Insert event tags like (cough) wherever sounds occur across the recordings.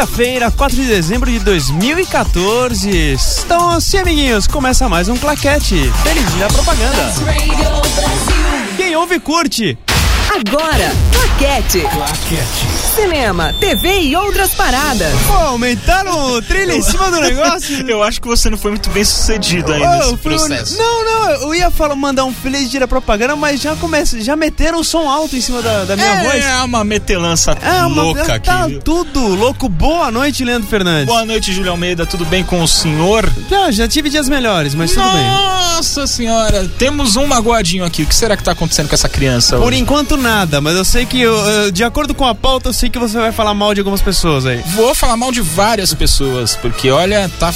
quinta-feira, 4 de dezembro de 2014. Então, assim, amiguinhos, começa mais um claquete. Feliz dia da propaganda. Quem ouve, curte. Agora, Claquete. Cinema, TV e outras paradas. Pô, aumentaram o trilho em cima do negócio. (laughs) Eu acho que você não foi muito bem sucedido aí Ô, nesse um- processo. Não, não, eu ia falar, mandar um feliz dia da propaganda, mas já começa, já meteram o som alto em cima da, da minha voz. É uma metelança É uma louca aqui. tá viu? tudo louco. Boa noite, Leandro Fernandes. Boa noite, Júlio Almeida. Tudo bem com o senhor? Já, já tive dias melhores, mas tudo bem. Nossa senhora, temos um magoadinho aqui. O que será que tá acontecendo com essa criança Por hoje? enquanto nada, mas eu sei que, eu- eu- de acordo com a pauta, eu sei que você vai falar mal de algumas pessoas aí. Vou falar mal de várias pessoas, porque olha, tá.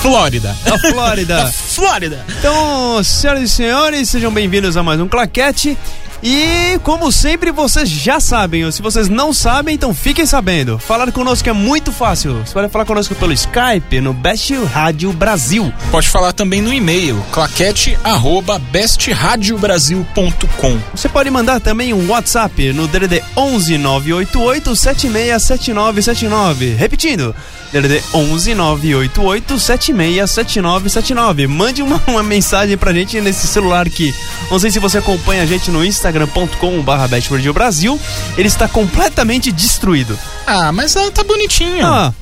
Flórida. Da Flórida. Da (laughs) Flórida. Então, senhoras e senhores, sejam bem-vindos a mais um Claquete. E, como sempre, vocês já sabem, ou se vocês não sabem, então fiquem sabendo. Falar conosco é muito fácil. Você pode falar conosco pelo Skype, no Best Rádio Brasil. Pode falar também no e-mail, claquete@bestradiobrasil.com. Você pode mandar também um WhatsApp no DDD 11 988 767979. Repetindo, DDD 11 988 767979. Mande uma, uma mensagem pra gente nesse celular que não sei se você acompanha a gente no Brasil. Ele está completamente destruído. Ah, mas ela tá bonitinho. Ah,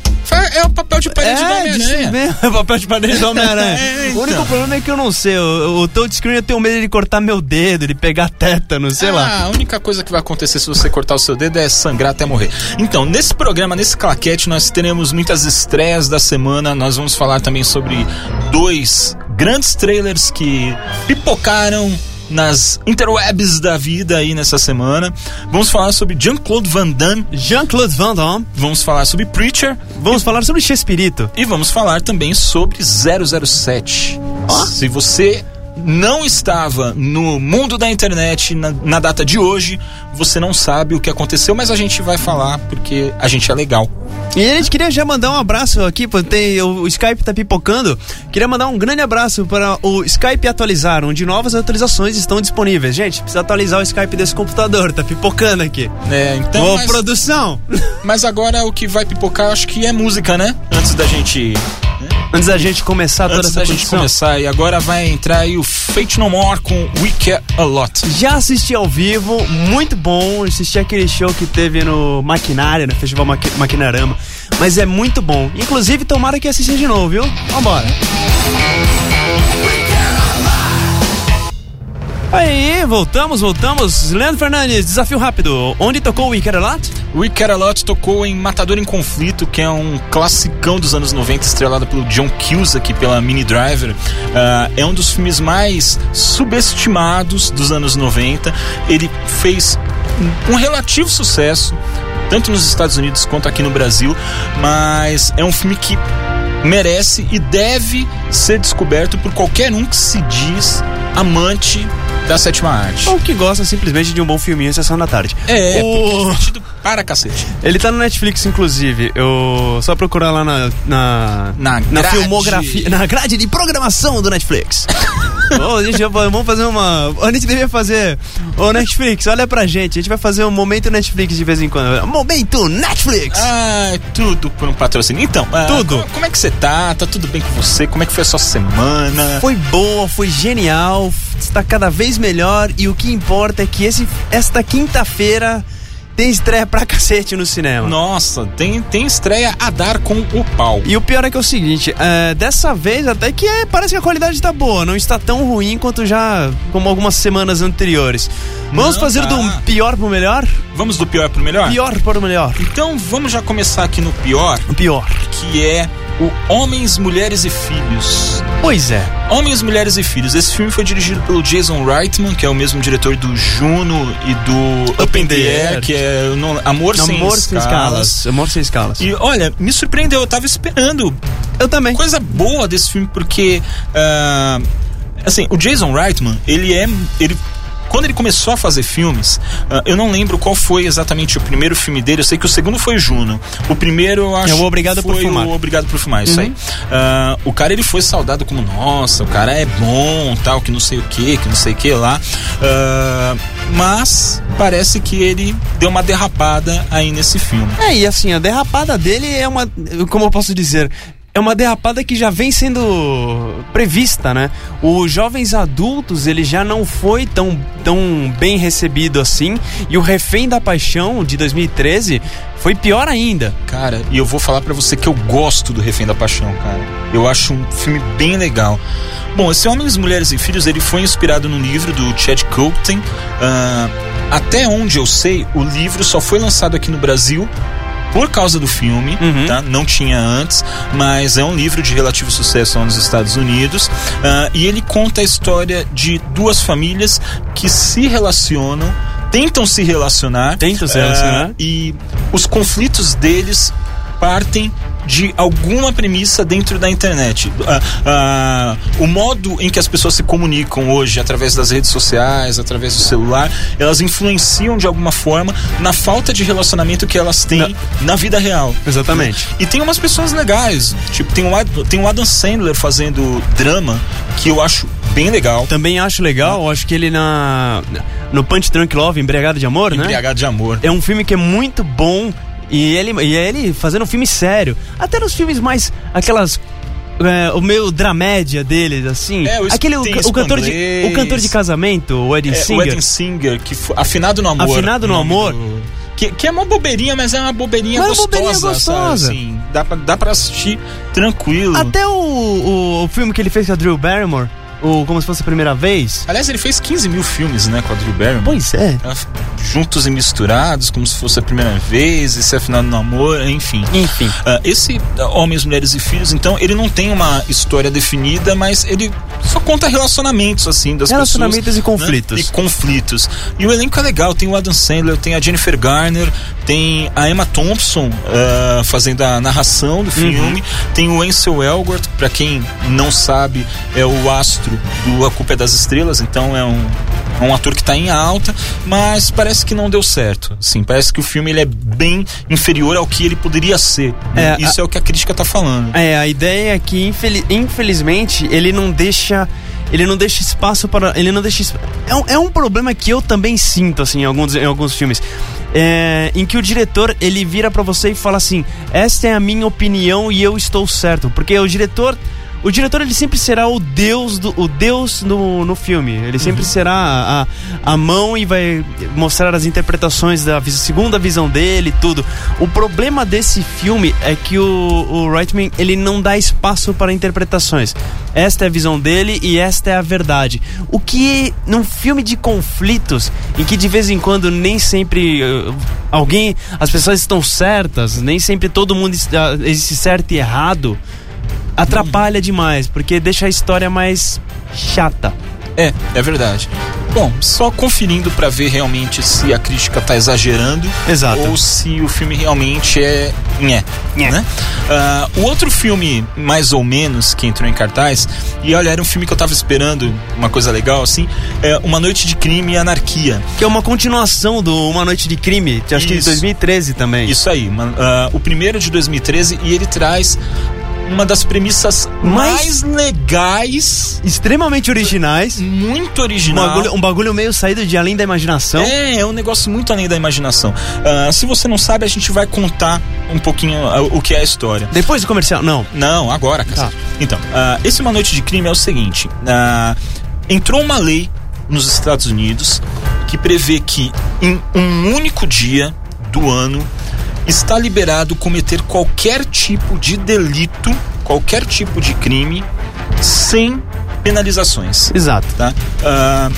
É o papel de parede do é, Homem-Aranha. destruído mesmo. É papel de parede do Homem-Aranha. É, então. O único problema é que eu não sei. O, o touchscreen eu tenho medo de cortar meu dedo, de pegar tétano, sei lá. Ah, a única coisa que vai acontecer se você cortar o seu dedo é sangrar até morrer. Então, nesse programa, nesse claquete, nós teremos muitas estreias da semana. Nós vamos falar também sobre dois grandes trailers que pipocaram nas interwebs da vida aí nessa semana. Vamos falar sobre Jean-Claude Van Damme. Jean-Claude Van Damme. Vamos falar sobre Preacher. Vamos falar sobre Chespirito. E vamos falar também sobre 007. Se você não estava no mundo da internet na, na data de hoje, você não sabe o que aconteceu, mas a gente vai falar porque a gente é legal. E a gente queria já mandar um abraço aqui, tem, o, o Skype tá pipocando. Queria mandar um grande abraço para o Skype atualizar, onde novas atualizações estão disponíveis. Gente, precisa atualizar o Skype desse computador, tá pipocando aqui. É, então, Ô, mas, produção! mas agora o que vai pipocar, acho que é música, né? Antes da gente, Antes da gente começar toda antes essa da gente produção. começar, e agora vai entrar aí o Fate No More com We Care A Lot. Já assisti ao vivo, muito bom. Assisti aquele show que teve no Maquinária, no Festival Maqui Maquinarama. Mas é muito bom. Inclusive, tomara que assista de novo, viu? Vambora. Aí, voltamos, voltamos. Leandro Fernandes, desafio rápido. Onde tocou o We Care A Lot? We Care A Lot tocou em Matador em Conflito, que é um classicão dos anos 90, estrelado pelo John Cusack pela Mini Driver. Ah, é um dos filmes mais subestimados dos anos 90. Ele fez um relativo sucesso, tanto nos Estados Unidos quanto aqui no Brasil, mas é um filme que merece e deve ser descoberto por qualquer um que se diz amante da sétima arte. Ou que gosta simplesmente de um bom filminho em sessão da tarde. É, O- para cacete. Ele tá no Netflix, inclusive. Eu só procurar lá na na, Na grade. filmografia, na grade de programação do Netflix. (laughs) Ô, gente, vamos fazer uma. A gente devia fazer. Ô, Netflix, olha pra gente. A gente vai fazer um momento Netflix de vez em quando. Momento Netflix! Ah, tudo por um patrocínio. Então, ah, Tudo. co- Como é que você tá? Tá tudo bem com você? Como é que foi a sua semana? Foi boa, foi genial, está cada vez melhor e o que importa é que esse, esta quinta-feira tem estreia pra cacete no cinema. Nossa, tem, tem estreia a dar com o pau. E o pior é que é o seguinte, é, dessa vez até que é, parece que a qualidade tá boa, não está tão ruim quanto já como algumas semanas anteriores. Vamos Não, fazer tá. do pior pro melhor? Vamos do pior pro melhor? Pior para o melhor. Então vamos já começar aqui no pior, O pior. que é o Homens, Mulheres e Filhos. Pois é. Homens, Mulheres e Filhos. Esse filme foi dirigido pelo Jason Reitman, que é o mesmo diretor do Juno e do Up in the Air, que é Amor, Sem, Amor sem escalas. escalas. Amor sem escalas. E olha, me surpreendeu, eu tava esperando Eu também. coisa boa desse filme, porque. ah, assim, o Jason Reitman, ele é. Ele, quando ele começou a fazer filmes, ah, eu não lembro qual foi exatamente o primeiro filme dele. Eu sei que o segundo foi Juno. O primeiro, eu acho. É o Obrigado por foi Fumar. O Obrigado por Fumar, isso Uhum. aí. Ah, o cara, ele foi saudado como, nossa, o cara é bom, tal, que não sei o que, que não sei o que lá. Ah, mas parece que ele deu uma derrapada aí nesse filme. É, e assim, a derrapada dele é uma. Como eu posso dizer? É uma derrapada que já vem sendo prevista, né? Os jovens adultos, ele já não foi tão, tão bem recebido assim. E o Refém da Paixão, de 2013, foi pior ainda. Cara, e eu vou falar para você que eu gosto do Refém da Paixão, cara. Eu acho um filme bem legal. Bom, esse Homens, Mulheres e Filhos, ele foi inspirado no livro do Chad Coulton. Uh, até onde eu sei, o livro só foi lançado aqui no Brasil por causa do filme, uhum. tá? Não tinha antes, mas é um livro de relativo sucesso nos Estados Unidos uh, e ele conta a história de duas famílias que se relacionam tentam se relacionar. Tentam se relacionar. Uh, e os conflitos deles partem de alguma premissa dentro da internet. Uh, uh, o modo em que as pessoas se comunicam hoje, através das redes sociais, através do celular, elas influenciam de alguma forma na falta de relacionamento que elas têm na, na vida real. Exatamente. E tem umas pessoas legais, tipo, tem o, tem o Adam Sandler fazendo drama, que eu acho bem legal. Também acho legal, acho que ele na no Punch Drunk Love, Embriagado de Amor, Embriagado né? Embriagado de Amor. É um filme que é muito bom e ele, e ele fazendo um filme sério. Até nos filmes mais. aquelas. É, o meio dramédia deles, assim. É, Aquele, o, o, cantor de, o cantor de casamento, o Eddie é, Singer. O Eddie Singer, que Afinado no Amor. Afinado no Amor. Do, que, que, é uma bobeirinha, mas é uma bobeirinha mas gostosa. Uma bobeirinha gostosa. Sabe, assim, dá, pra, dá pra assistir tranquilo. Até o, o, o filme que ele fez com a Drew Barrymore o Como Se Fosse a Primeira Vez. Aliás, ele fez 15 mil filmes, né, com a Drew Barrymore. Pois é. Juntos e misturados, como se fosse a primeira vez, esse é final do namoro, enfim. Enfim. Uh, esse uh, Homens, Mulheres e Filhos, então, ele não tem uma história definida, mas ele só conta relacionamentos, assim, das relacionamentos pessoas. Relacionamentos e conflitos. Né? E conflitos. E o elenco é legal, tem o Adam Sandler, tem a Jennifer Garner, tem a Emma Thompson uh, fazendo a narração do filme, uhum. tem o Ansel Elgort, para quem não sabe, é o astro do A Culpa é das Estrelas, então é um, é um ator que está em alta, mas parece que não deu certo. Sim, parece que o filme ele é bem inferior ao que ele poderia ser. Né? É, Isso a, é o que a crítica está falando. É, a ideia é que infeliz, infelizmente ele não deixa ele não deixa espaço para. Ele não deixa. É um, é um problema que eu também sinto, assim, em alguns, em alguns filmes. É, em que o diretor ele vira para você e fala assim: Esta é a minha opinião e eu estou certo. Porque o diretor o diretor ele sempre será o deus do, o deus no, no filme. Ele sempre uhum. será a, a mão e vai mostrar as interpretações da segunda visão dele, tudo. O problema desse filme é que o, o Reitman ele não dá espaço para interpretações. Esta é a visão dele e esta é a verdade. O que num filme de conflitos em que de vez em quando nem sempre uh, alguém, as pessoas estão certas, nem sempre todo mundo está, existe certo e errado atrapalha demais, porque deixa a história mais chata. É, é verdade. Bom, só conferindo para ver realmente se a crítica tá exagerando Exato. ou se o filme realmente é nhé, nhé. né? Uh, o outro filme, mais ou menos, que entrou em cartaz, e olha, era um filme que eu tava esperando, uma coisa legal, assim, é Uma Noite de Crime e Anarquia. Que é uma continuação do Uma Noite de Crime, acho que de 2013 também. Isso aí, uma, uh, o primeiro de 2013, e ele traz uma das premissas mais, mais legais. Extremamente originais. Muito original. Um bagulho, um bagulho, meio saído de além da imaginação. É, é um negócio muito além da imaginação. Uh, se você não sabe, a gente vai contar um pouquinho uh, o que é a história. Depois do comercial? Não. Não, agora, cara. Tá. Então, uh, esse Uma Noite de Crime é o seguinte: entrou uma lei nos Estados Unidos que prevê que em um único dia do ano está liberado cometer qualquer tipo de delito, qualquer tipo de crime, sem penalizações. Exato. Tá? Uh,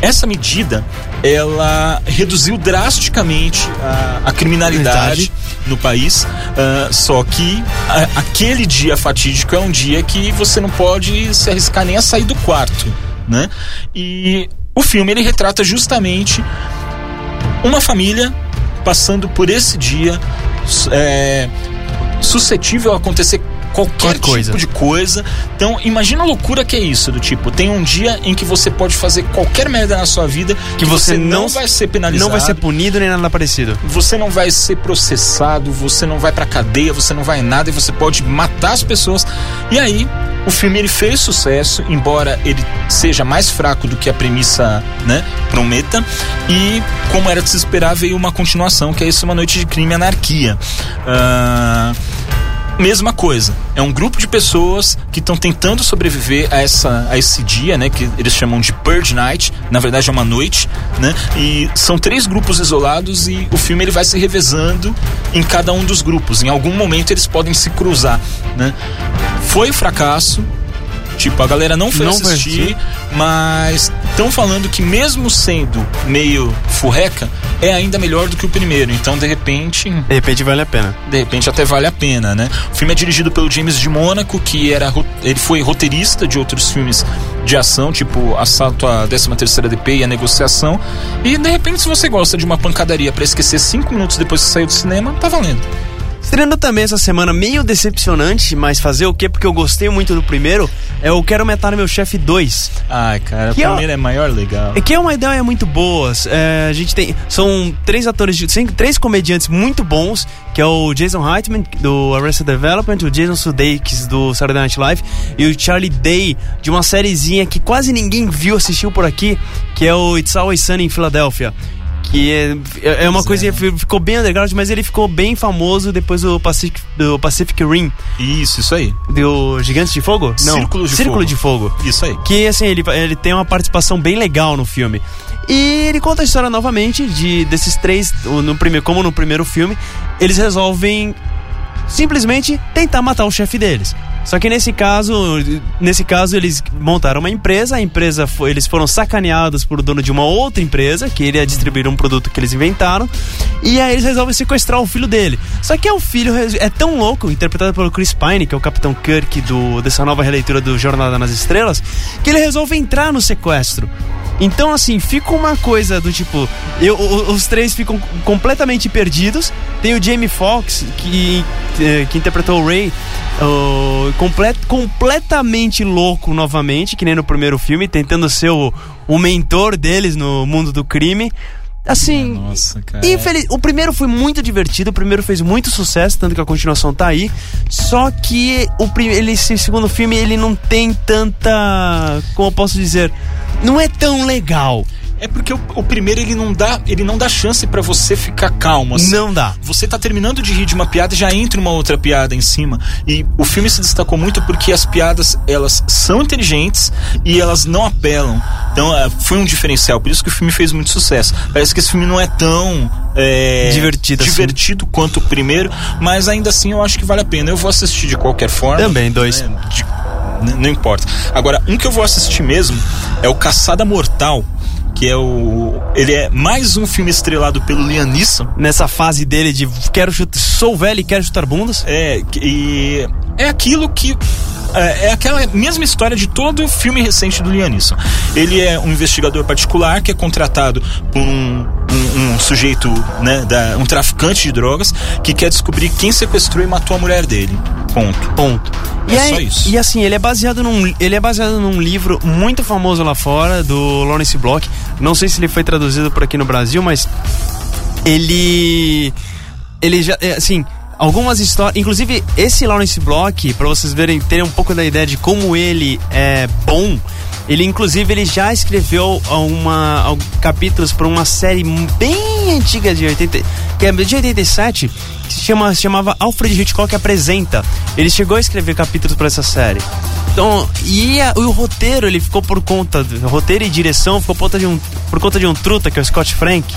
essa medida ela reduziu drasticamente a, a criminalidade no país. Uh, só que a, aquele dia fatídico é um dia que você não pode se arriscar nem a sair do quarto, né? E o filme ele retrata justamente uma família passando por esse dia é, suscetível a acontecer qualquer Qualquer tipo coisa. de coisa. Então, imagina a loucura que é isso, do tipo, tem um dia em que você pode fazer qualquer merda na sua vida Que você não, não- vai ser penalizado. Não vai ser punido nem nada parecido. Você não vai ser processado, você não vai pra cadeia, você não vai em nada e você pode matar as pessoas. E aí, o filme ele fez sucesso, embora ele seja mais fraco do que a premissa, né, prometa. E como era de se esperar, veio uma continuação, que é isso, uma noite de crime e anarquia. Ah, Mesma coisa. É um grupo de pessoas que estão tentando sobreviver a, essa, a esse dia, né? Que eles chamam de Purge Night. Na verdade é uma noite, né? E são três grupos isolados e o filme ele vai se revezando em cada um dos grupos. Em algum momento eles podem se cruzar, né? Foi fracasso. Tipo, a galera não foi Não assistir, mas estão falando que mesmo sendo meio furreca, é ainda melhor do que o primeiro. Então, de repente, De repente vale a pena. de repente até vale a pena, né? O filme é dirigido pelo James de Mônaco, que era ele foi roteirista de outros filmes de ação, tipo Assalto à 13ª DP e A Negociação. E de repente se você gosta de uma pancadaria pra esquecer cinco minutos depois que saiu do cinema, tá valendo. Estreando também essa semana, meio decepcionante, mas fazer o quê? Porque eu gostei muito do primeiro, é o Quero Matar Meu Chefe 2. Ai, cara, Que o é- primeiro é maior legal. É que é uma ideia muito boa. É, a gente tem. São três atores, de- sim, três comediantes muito bons, que é o Jason Reitman, do Arrested Development, o Jason Sudeikis, do Saturday Night Live, e o Charlie Day, de uma sériezinha que quase ninguém viu, assistiu por aqui, que é o It's Always Sunny em Filadélfia. Que é, é- é uma Pois coisinha, é. fi- ficou bem underground, mas ele ficou bem famoso depois do Pacific, do Pacific Rim, Isso, isso aí. do Gigantes de Fogo? Não, Círculo de Círculo Fogo. de Fogo Isso aí. que assim ele, ele tem uma participação bem legal no filme e ele conta a história novamente de desses três no primeiro como no primeiro filme eles resolvem simplesmente tentar matar o chefe deles só que nesse caso nesse caso eles montaram uma empresa a empresa foi, eles foram sacaneados por dono de uma outra empresa que ele ia distribuir um produto que eles inventaram e aí eles resolvem sequestrar o filho dele. Só que é o filho res- é tão louco interpretado pelo Chris Pine que é o Capitão Kirk do dessa nova releitura do Jornada nas Estrelas que ele resolve entrar no sequestro então, assim, fica uma coisa do tipo. Eu, os três ficam completamente perdidos. Tem o Jamie Foxx, que, eh, que interpretou o Ray, o- complet, completamente louco novamente, que nem no primeiro filme, tentando ser o, o mentor deles no mundo do crime. Assim, Nossa, cara. Infeliz... O primeiro foi muito divertido, o primeiro fez muito sucesso, tanto que a continuação tá aí. Só que o prim... ele, esse segundo filme ele não tem tanta. Como eu posso dizer? Não é tão legal. É porque o, o primeiro ele não dá, ele não dá chance pra você ficar calmo assim. Não dá. Você tá terminando de rir de uma piada e já entra uma outra piada em cima. E o filme se destacou muito porque as piadas, elas são inteligentes e elas não apelam. Então, é, foi um diferencial. Por isso que o filme fez muito sucesso. Parece que esse filme não é tão... é, Divertido assim. divertido quanto o primeiro, mas ainda assim eu acho que vale a pena. Eu vou assistir de qualquer forma. Também, dois. né, de- não importa. Agora, um que eu vou assistir mesmo é o Caçada Mortal, que é o. Ele é mais um filme estrelado pelo Liam Neeson. Nessa fase dele de quero chutar, sou velho e quero chutar bundas. É, e é aquilo que. É, é aquela mesma história de todo filme recente do Liam Neeson. Ele é um investigador particular que é contratado por um, um- um sujeito, né, da- um traficante de drogas, que quer descobrir quem sequestrou e matou a mulher dele. Ponto. Ponto. É e, aí- só isso. e assim, ele é baseado num ele é baseado num livro muito famoso lá fora do Lawrence Block. Não sei se ele foi traduzido por aqui no Brasil, mas ele ele já é, assim, algumas histórias, inclusive esse Lawrence Block, para vocês verem, terem um pouco da ideia de como ele é bom, ele inclusive ele já escreveu uma al- capítulos para uma série bem antiga de 80, que é de 87, que se chama se chamava Alfred Hitchcock apresenta. Ele chegou a escrever capítulos para essa série. Então, e a- o roteiro, ele ficou por conta, do- roteiro e direção ficou por conta de um, por conta de um truta, que é o Scott Frank,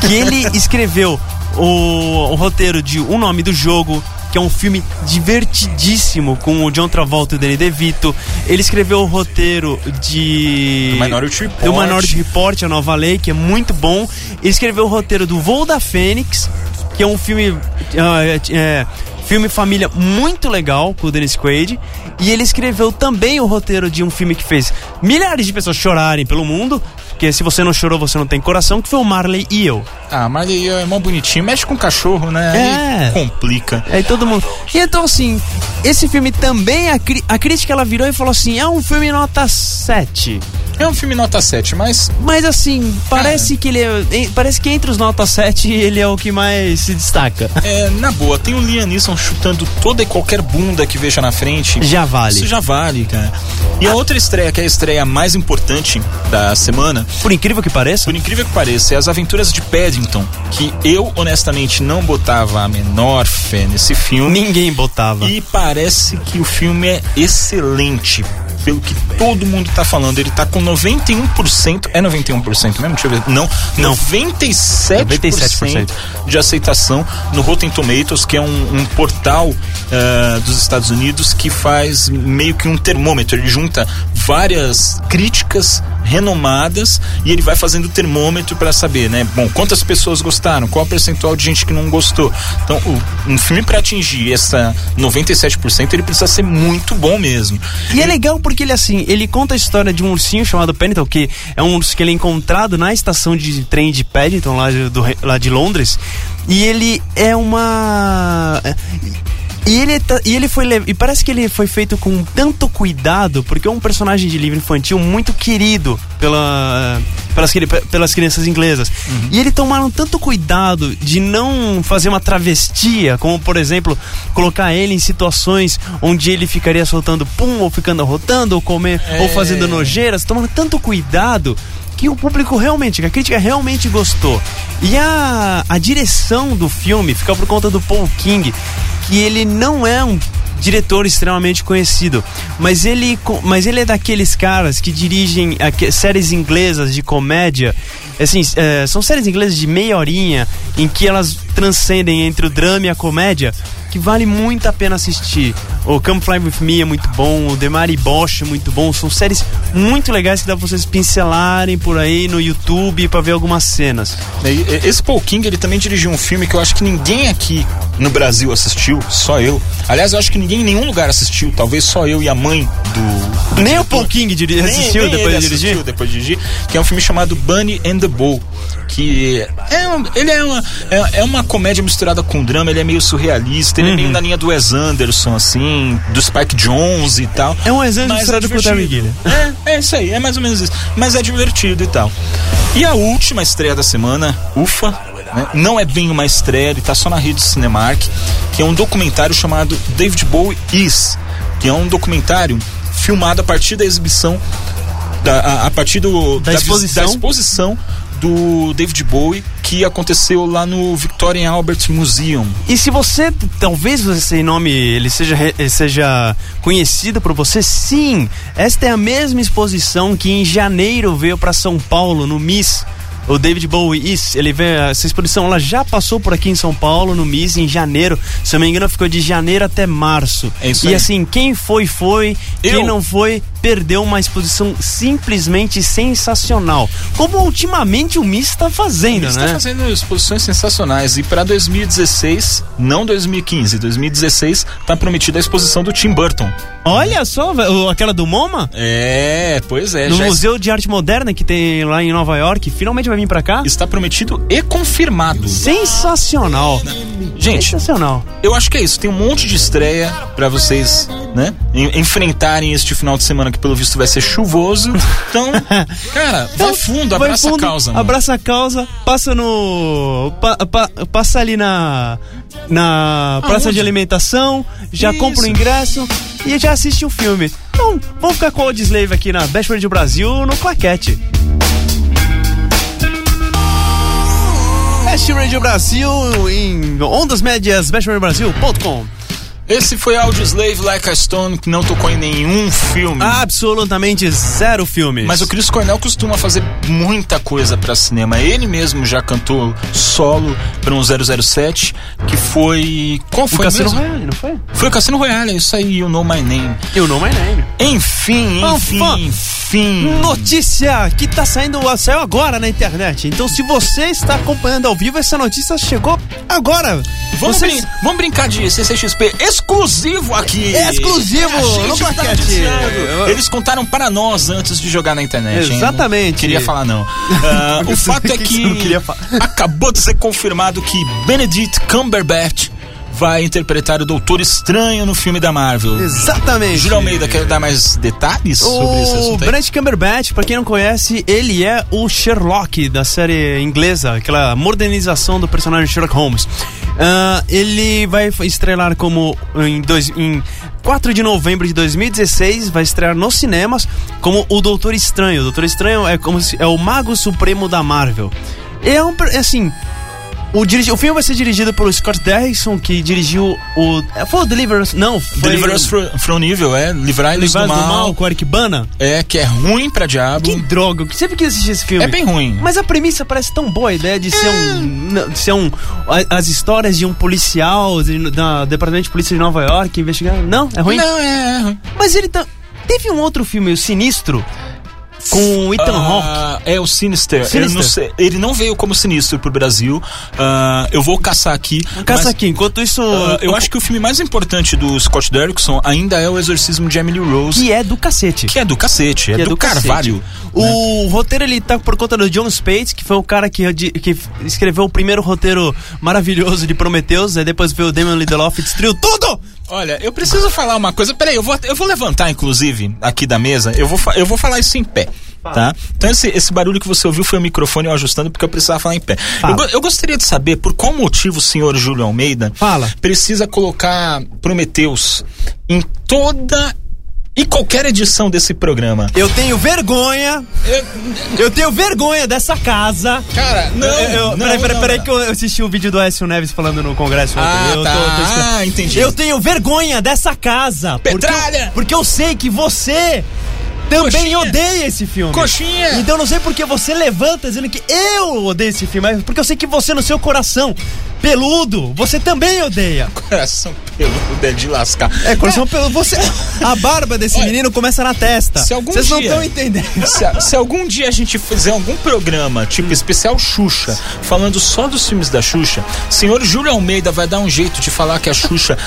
que ele (laughs) escreveu o, o roteiro de O Nome do Jogo, que é um filme divertidíssimo com o John Travolta e o Danny DeVito. Ele escreveu o roteiro de... Do Minority Report. Do Minority Report, A Nova Lei, que é muito bom. Ele escreveu o roteiro do Voo da Fênix, que é um filme... ah, é- é, filme família muito legal com o Dennis Quaid. E ele escreveu também o roteiro de um filme que fez milhares de pessoas chorarem pelo mundo, que se você não chorou, você não tem coração, que foi o Marley e eu. Ah, Marley e eu é mó bonitinho, mexe com cachorro, né? É. Aí complica. Aí todo mundo. E então, assim, esse filme também, a, cri- a crítica ela virou e falou assim: é um filme nota 7. É um filme nota 7, mas Mas assim, parece que ele é. Parece que entre os nota 7 ele é o que mais se destaca. é, na boa, tem o Liam Neeson chutando toda e qualquer bunda que veja na frente. Já vale. Isso já vale, cara. E a outra estreia, que é a estreia mais importante da semana, Por incrível que pareça. por incrível que pareça, é As Aventuras de Paddington, que eu honestamente não botava a menor fé nesse filme. Ninguém botava. E parece que o filme é excelente. Pelo que todo mundo tá falando, ele tá com 91%. É 91% mesmo? Deixa eu ver. Não, Não. 97%, 97%. de aceitação no Rotten Tomatoes, que é um, um portal eh, dos Estados Unidos que faz meio que um termômetro. Ele junta várias críticas renomadas e ele vai fazendo o termômetro para saber, né? Bom, quantas pessoas gostaram, qual o percentual de gente que não gostou. Então, o- um filme para atingir essa 97%, ele precisa ser muito bom mesmo. E é legal porque ele assim, ele conta a história de um ursinho chamado Paddington, que é um urso que ele é encontrado na estação de trem de Paddington, lá de, do lá de Londres. E ele é uma. E ele, tá- e ele foi e parece que ele foi feito com tanto cuidado, porque é um personagem de livro infantil muito querido pela, pelas, pelas crianças inglesas. E ele tomaram tanto cuidado de não fazer uma travestia, como por exemplo, colocar ele em situações onde ele ficaria soltando pum, ou ficando arrotando, ou comer, ou É. fazendo nojeiras, tomaram tanto cuidado que o público realmente, que a crítica realmente gostou. E a, a direção do filme fica por conta do Paul King, que ele não é um diretor extremamente conhecido, mas ele, mas ele é daqueles caras que dirigem séries inglesas de comédia, assim, é, são séries inglesas de meia horinha, em que elas transcendem entre o drama e a comédia, que vale muito a pena assistir. O Come Fly With Me é muito bom, o The Mary Bosch é muito bom, são séries muito legais que dá pra vocês pincelarem por aí no YouTube pra ver algumas cenas. E- e- Esse Paul King, ele também dirigiu um filme que eu acho que ninguém aqui no Brasil assistiu, só eu. Aliás, eu acho que ninguém em nenhum lugar assistiu, talvez só eu e a mãe do. do Nem o diretor. Paul King diri- Nem- assistiu nem depois ele de dirigir? assistiu depois de dirigir, que é um filme chamado Bunny and the Bull, que é um- ele é uma, é, é uma comédia misturada com drama, ele é meio surrealista, ele é Uhum. meio na linha do Wes Anderson, assim, do Spike Jones e tal. É um exemplo Mas misturado com o Terry. Gilliam. É, é isso aí, é mais ou menos isso. Mas é divertido e tal. E a última estreia da semana, ufa, né, não é bem uma estreia, ele tá só na rede Cinemark, que é um documentário chamado David Bowie Is, que é um documentário filmado a partir da exibição, da, a, a partir do, Da vis- exposição. da exposição do David Bowie que aconteceu lá no Victorian Albert Museum. E se você, talvez esse nome ele seja, seja conhecido por você, sim. Esta é a mesma exposição que em janeiro veio para São Paulo no Miss. O David Bowie, isso, ele veio, essa exposição ela já passou por aqui em São Paulo no Miss em janeiro. Se eu não me engano, ficou de janeiro até março. É isso e aí. assim, quem foi, foi. Quem Eu- não foi, perdeu uma exposição simplesmente sensacional. Como ultimamente o Miss está fazendo, Ele né? está fazendo exposições sensacionais e para 2016, não 2015, 2016 tá prometida a exposição do Tim Burton. Olha só, aquela do MoMA? É, pois é, no Museu de Arte Moderna que tem lá em Nova York, finalmente vai vir pra cá. está prometido e confirmado. Sensacional. Gente, Sensacional. eu acho que é isso. Tem um monte de estreia para vocês, né, en- enfrentarem este final de semana que pelo visto vai ser chuvoso. Então, (laughs) cara, vai fundo, Vai abraça fundo, a causa. mano. Abraça a causa, passa no. pa- pa- passa ali na. Na praça Aonde? de alimentação, já Isso. compra o ingresso e já assiste o filme. Então, vamos ficar com o Slave aqui na Best Radio Brasil no Claquete. Best Radio Brasil em ondas médias bestradiobrasil.com Esse foi Audio Slave Like a Stone, que não tocou em nenhum filme. Absolutamente zero filmes. Mas o Chris Cornell costuma fazer muita coisa pra cinema. Ele mesmo já cantou solo pra um 007, que foi. Qual o foi Cassino mesmo? Royale, não foi? Foi o Cassino Royale, é isso aí, You Know My Name. Eu não my name. Enfim, enfim, enfim. Notícia que tá saindo, saiu agora na internet. Então, se você está acompanhando ao vivo, essa notícia chegou agora. vamos, Vocês- brin- vamos brincar de CCXP exclusivo aqui. Exclusivo É, gente no que tá. Eles contaram para nós antes de jogar na internet. hein? Exatamente. Não queria falar não. Ah, (laughs) o fato é que que acabou de ser confirmado que Benedict Cumberbatch vai interpretar o Doutor Estranho no filme da Marvel. Exatamente. Júlio Almeida, quer dar mais detalhes sobre esse O assunto aí? Benedict Cumberbatch, pra quem não conhece, ele é o Sherlock da série inglesa, aquela modernização do personagem Sherlock Holmes. Ah, ele vai estrelar como em, dois, em 4 de novembro de 2016, vai estrear nos cinemas como o Doutor Estranho. O Doutor Estranho é como se, é o mago supremo da Marvel. É um assim, o, dirigi- o filme vai ser dirigido pelo Scott Derrickson, que dirigiu o. Foi o Deliverance? Não, foi. Deliver Us Fro- From Evil, é? Livrai-nos do, Livrai-nos mal. com o Eric Bana. É, que é ruim pra diabo. Que droga, eu sempre quis assistir esse filme. É bem ruim. Mas a premissa parece tão boa, a ideia de ser um. De ser um. As histórias de um policial de, da Departamento de Polícia de Nova York investigando. Não, é ruim. Não, é, é ruim. Mas ele tá. Teve um outro filme, o Sinistro, com o Ethan Hawke. Ah, é o Sinister. Sinister. Ele, não sei- ele não veio como Sinistro pro Brasil. Ah, eu vou caçar aqui. Caça mas, aqui, enquanto isso. ah, eu acho que o filme mais importante do Scott Derrickson ainda é o Exorcismo de Emily Rose. Que é do cacete. Que é do cacete, é, que do, Carvalho. O roteiro ele tá por conta do John Spates, que foi o cara que, que escreveu o primeiro roteiro maravilhoso de Prometheus, aí depois veio o Damon Lindelof e destruiu tudo! Olha, eu preciso falar uma coisa. Peraí, eu vou, eu vou levantar, inclusive, aqui da mesa. Eu vou, eu vou falar isso em pé. Tá? Então esse, esse barulho que você ouviu foi o microfone eu ajustando porque eu precisava falar em pé. Eu, eu gostaria de saber por qual motivo o senhor Júlio Almeida Fala. precisa colocar Prometeus em toda e qualquer edição desse programa. Eu tenho vergonha, Eu- eu tenho vergonha dessa casa. cara, não, Eu- eu- não, peraí, peraí, não, peraí, não. que eu assisti o vídeo do Écio Neves falando no congresso ontem. Ah, eu tá. escrevendo. Ah, entendi. Eu tenho vergonha dessa casa. porque eu- Petralha! Porque eu, sei que você também Coxinha! odeia esse filme. Coxinha! Então não sei porque você levanta dizendo que eu odeio esse filme, mas porque eu sei que você no seu coração peludo, você também odeia. (laughs) Coração peludo é de lascar. É, coração peludo, você a barba desse Olha, menino começa na testa. se algum Vocês não dia- estão entendendo. Se, se algum dia a gente fizer algum programa, tipo especial Xuxa, falando só dos filmes da Xuxa, senhor Júlio Almeida vai dar um jeito de falar que a Xuxa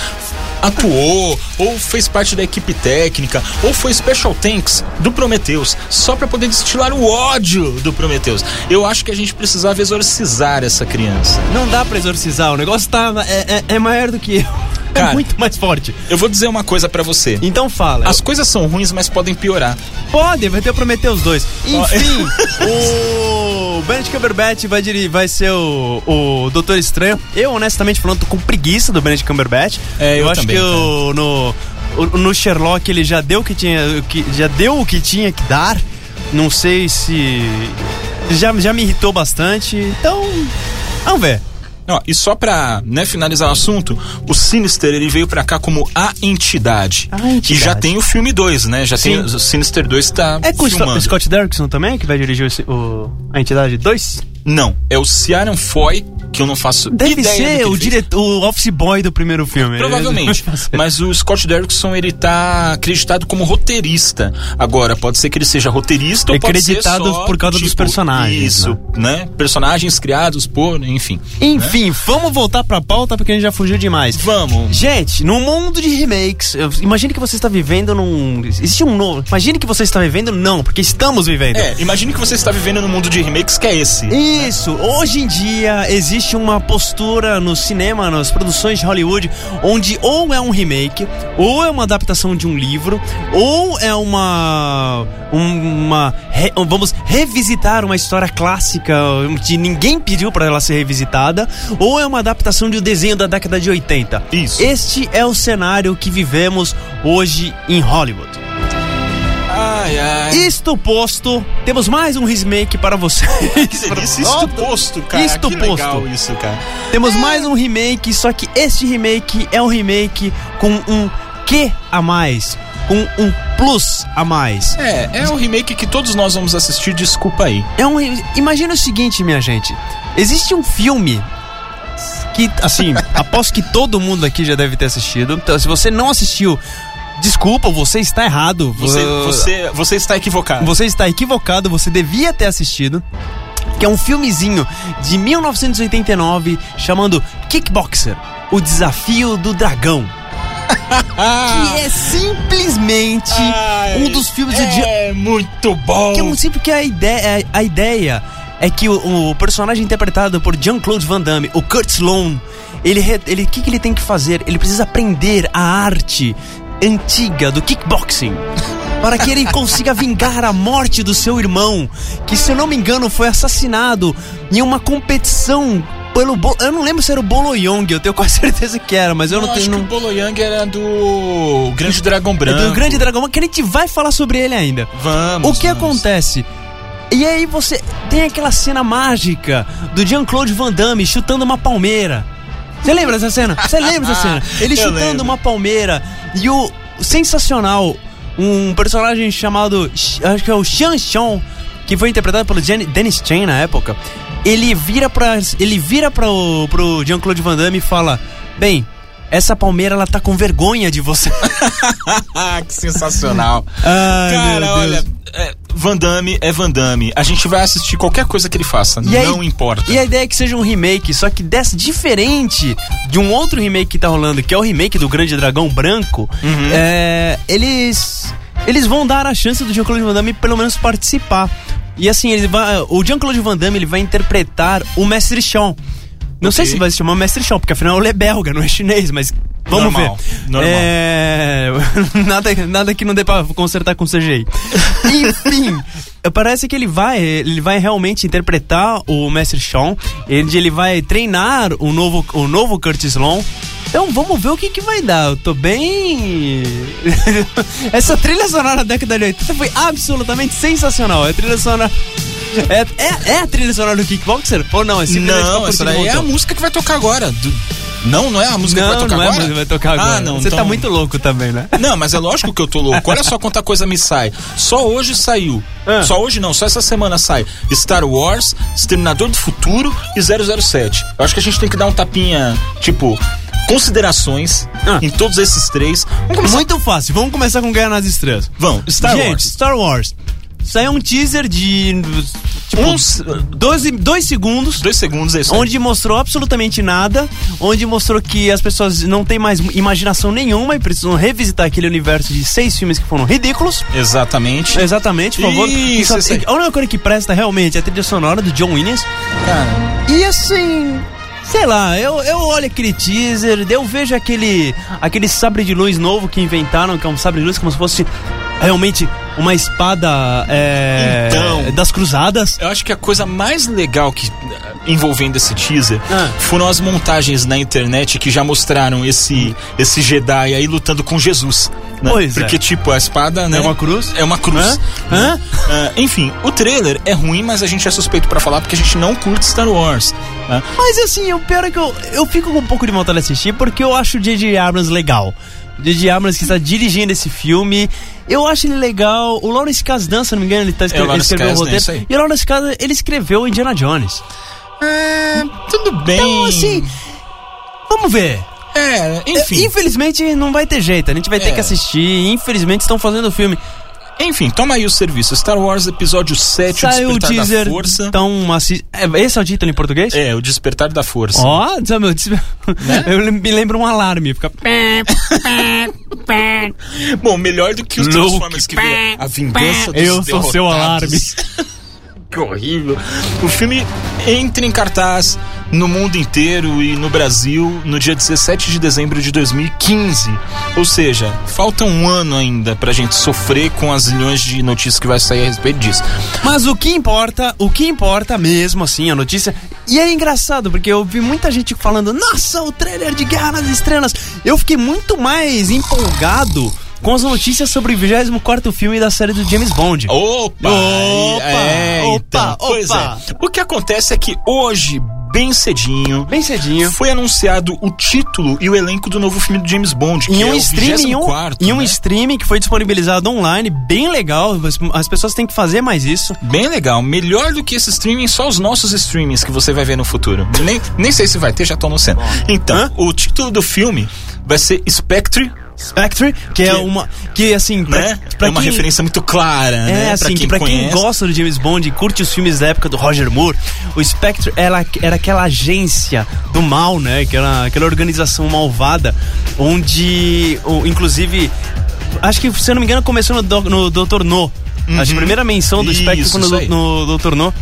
atuou, ou fez parte da equipe técnica, ou foi Special Thanks do Prometheus, só pra poder destilar o ódio do Prometheus. Eu acho que a gente precisava exorcizar essa criança. Não dá pra exorcizar, o negócio tá é, é, é maior do que eu. Cara. é muito mais forte. Eu vou dizer uma coisa pra você. Então fala. As coisas são ruins, mas podem piorar. Pode, vai ter prometer os dois. Enfim, (laughs) o Benedict Cumberbatch vai, vai ser o, o Doutor Estranho. Eu, honestamente falando, tô com preguiça do Benedict Cumberbatch. É, eu acho também, que o- no, o- no Sherlock ele já deu o que tinha, o que, já deu o que tinha que dar. Não sei se já, já me irritou bastante. Então, vamos ver. Ó, e só pra né, finalizar o assunto, o Sinister ele veio pra cá como a entidade. A Entidade. E já tem o filme 2, né? Já tem Sim. o Sinister 2 tá É com o filmando. Scott- Scott Derrickson também que vai dirigir esse- o, a entidade 2? Não, é o Ciaran Foy, que eu não faço Deve ser o diretor, o office boy do primeiro filme. Provavelmente. (laughs) Mas o Scott Derrickson, ele tá acreditado como roteirista. Agora, pode ser que ele seja roteirista ou pode ser Acreditado só, por causa dos tipo, personagens, Isso, né? Personagens criados por, enfim. Enfim, vamos voltar pra pauta porque a gente já fugiu demais. Vamos. Gente, no mundo de remakes, imagine que você está vivendo num. Existe um novo. Imagine que você está vivendo. Não, porque estamos vivendo. É, imagine que você está vivendo no mundo de remakes que é esse. Isso, hoje em dia existe uma postura no cinema, nas produções de Hollywood, onde ou é um remake, ou é uma adaptação de um livro, ou é uma. uma re- vamos revisitar uma história clássica que ninguém pediu para ela ser revisitada, ou é uma adaptação de um desenho da década de 80. Isso. Este é o cenário que vivemos hoje em Hollywood. Ai. Isto posto, temos mais um remake para vocês. Que delícia, isto posto, cara. Isto que posto. legal isso, cara. Temos mais um remake, só que este remake é um remake com um Q a mais, com um plus a mais. É, é o remake que todos nós vamos assistir, desculpa aí. É um, imagina o seguinte, minha gente. Existe um filme que, assim, (laughs) aposto que todo mundo aqui já deve ter assistido. Então, se você não assistiu, desculpa, você está errado. Você, você, você está equivocado. Você está equivocado, você devia ter assistido. Que é um filmezinho de 1989 chamando Kickboxer. O Desafio do Dragão. (laughs) que é simplesmente Ai, um dos filmes de É muito bom. que é um simples que a ideia, a ideia é que o, o personagem interpretado por Jean-Claude Van Damme, o Kurt Sloan, ele ele que que ele tem que fazer? Ele precisa aprender a arte antiga do kickboxing. Para que ele consiga vingar a morte do seu irmão, que se eu não me engano foi assassinado em uma competição pelo Bo- eu não lembro se era o Bolo Young, eu tenho quase (laughs) certeza que era, mas eu não, acho tenho que não, o Bolo Yang era do Grande Dragão é Branco. do Grande Dragão, que a gente vai falar sobre ele ainda. Vamos. O que vamos. acontece? E aí você tem aquela cena mágica do Jean-Claude Van Damme chutando uma palmeira. Você lembra dessa cena? Você (laughs) lembra dessa cena? Ele Eu chutando lembro. uma palmeira e o sensacional, um personagem chamado, acho que é o Xian Xiong, que foi interpretado pelo Jen- Dennis Chen na época. Ele vira para ele vira pro, pro Jean-Claude Van Damme e fala: "Bem, essa palmeira ela tá com vergonha de você." Ah, (laughs) que sensacional. Ai, Cara, meu Deus. olha, é, Van Damme é Van Damme. A gente vai assistir qualquer coisa que ele faça, E aí- não importa. E a ideia é que seja um remake, só que dessa diferente de um outro remake que tá rolando, que é o remake do Grande Dragão Branco, Uhum. é, eles eles vão dar a chance do Jean-Claude Van Damme pelo menos participar. E assim, ele vai, o Jean-Claude Van Damme ele vai interpretar o Mestre Chão. Não sei Ok. se vai se chamar Mestre Chão, porque afinal ele é belga, não é chinês, mas vamos Normal, ver. normal. É, (laughs) nada, nada que não dê pra consertar com CGI. (laughs) Enfim, parece que ele vai, ele vai realmente interpretar o Mestre Sean. Ele, ele vai treinar o novo, o novo Curtis Long. Então vamos ver o que, que vai dar. Eu tô bem. (laughs) Essa trilha sonora da década de 80 foi absolutamente sensacional. É a trilha sonora. É, é, é a trilha sonora do Kickboxer? Ou não? É simplesmente Não, essa daí é a música que vai tocar agora. Do- Não, não é a música que vai Não, tocar não é a agora? música que vai tocar agora. Ah, não. Você então... tá muito louco também, né? Não, mas é lógico que eu tô louco. Olha só quanta coisa me sai. Só hoje saiu. Ah. Só hoje não, só essa semana sai Star Wars, Exterminador do Futuro e 007. Eu acho que a gente tem que dar um tapinha, tipo, considerações Ah. em todos esses três. Muito fácil. Vamos começar com Guerra nas Estrelas. Vamos, Star Gente, Wars. Star Wars. Saiu um teaser de. Tipo, Uns- dois, dois segundos. Dois segundos, é isso aí. Onde mostrou absolutamente nada, onde mostrou que as pessoas não têm mais imaginação nenhuma e precisam revisitar aquele universo de seis filmes que foram ridículos. Exatamente. Exatamente, por favor. Isso, só- isso aí. a única coisa que presta realmente é a trilha sonora do John Williams. Cara, E assim, sei lá, eu, eu olho aquele teaser, eu vejo aquele, aquele sabre de luz novo que inventaram, que é um sabre de luz como se fosse realmente uma espada é, Então. das cruzadas. eu acho que a coisa mais legal que envolvendo esse teaser Ah. foram as montagens na internet que já mostraram esse esse Jedi aí lutando com Jesus. Né? Pois é. Porque, tipo, a espada, né? É uma cruz? É uma cruz. Hã? né? Ah, enfim, o trailer é ruim, mas a gente é suspeito pra falar porque a gente não curte Star Wars. né? Mas assim, o pior é que eu, eu fico com um pouco de vontade de assistir porque eu acho o J.J. Abrams legal. O J.J. Abrams que está dirigindo esse filme, eu acho ele legal. O Lawrence Kasdan, se não me engano, ele, tá escre- É, o escreveu o Kasdan, roteiro. isso aí. E o Lawrence Kasdan, ele escreveu Indiana Jones. É, tudo bem. Então, assim, vamos ver. É, enfim. Infelizmente não vai ter jeito, a gente vai ter É. que assistir. Infelizmente estão fazendo o filme. Enfim, toma aí o serviço. Star Wars Episódio 7, Saiu o Despertar teaser. da Força. Então, assi... é, esse é o título em português? É, o Despertar da Força. Ó, oh, meu, des- Né? (laughs) eu lem- me lembro um alarme. Fica. (laughs) Bom, melhor do que os Luke. Transformers que vê a vingança dos Eu sou seu derrotados. (laughs) que horrível. O filme entra em cartaz no mundo inteiro e no Brasil no dia 17 de dezembro de 2015. Ou seja, falta um ano ainda pra gente sofrer com as milhões de notícias que vai sair a respeito disso. Mas o que importa, o que importa mesmo, assim, a notícia. E é engraçado, porque eu vi muita gente falando, nossa, o trailer de Guerra nas Estrelas. Eu fiquei muito mais empolgado com as notícias sobre o 24 filme da série do James Bond. Opa! Opa! é, Opa! então, pois Opa! é. O que acontece é que hoje, bem cedinho, Bem cedinho. foi anunciado o título e o elenco do novo filme do James Bond, Em é um stream, em um, 24º, em um né? stream que foi disponibilizado online, bem legal. As, as pessoas têm que fazer mais isso. Bem legal, melhor do que esse streaming, só os nossos streamings que você vai ver no futuro. Nem, nem sei se vai ter, já tô anunciando. Então, Hã? o título do filme vai ser Spectre Spectre, que, é uma. Que assim, pra, Né? pra é uma quem- referência muito clara, É, né? assim, que pra quem gosta do James Bond e curte os filmes da época do Roger Moore, o Spectre ela, era aquela agência do mal, né? Aquela, aquela organização malvada, onde, inclusive, acho que, se eu não me engano, começou no, Do- no Dr. No. Acho que a primeira menção do Spectre Uhum. Foi no, no Dr. No,